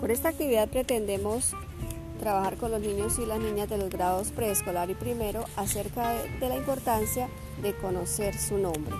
Por esta actividad pretendemos trabajar con los niños y las niñas de los grados preescolar y primero acerca de la importancia de conocer su nombre.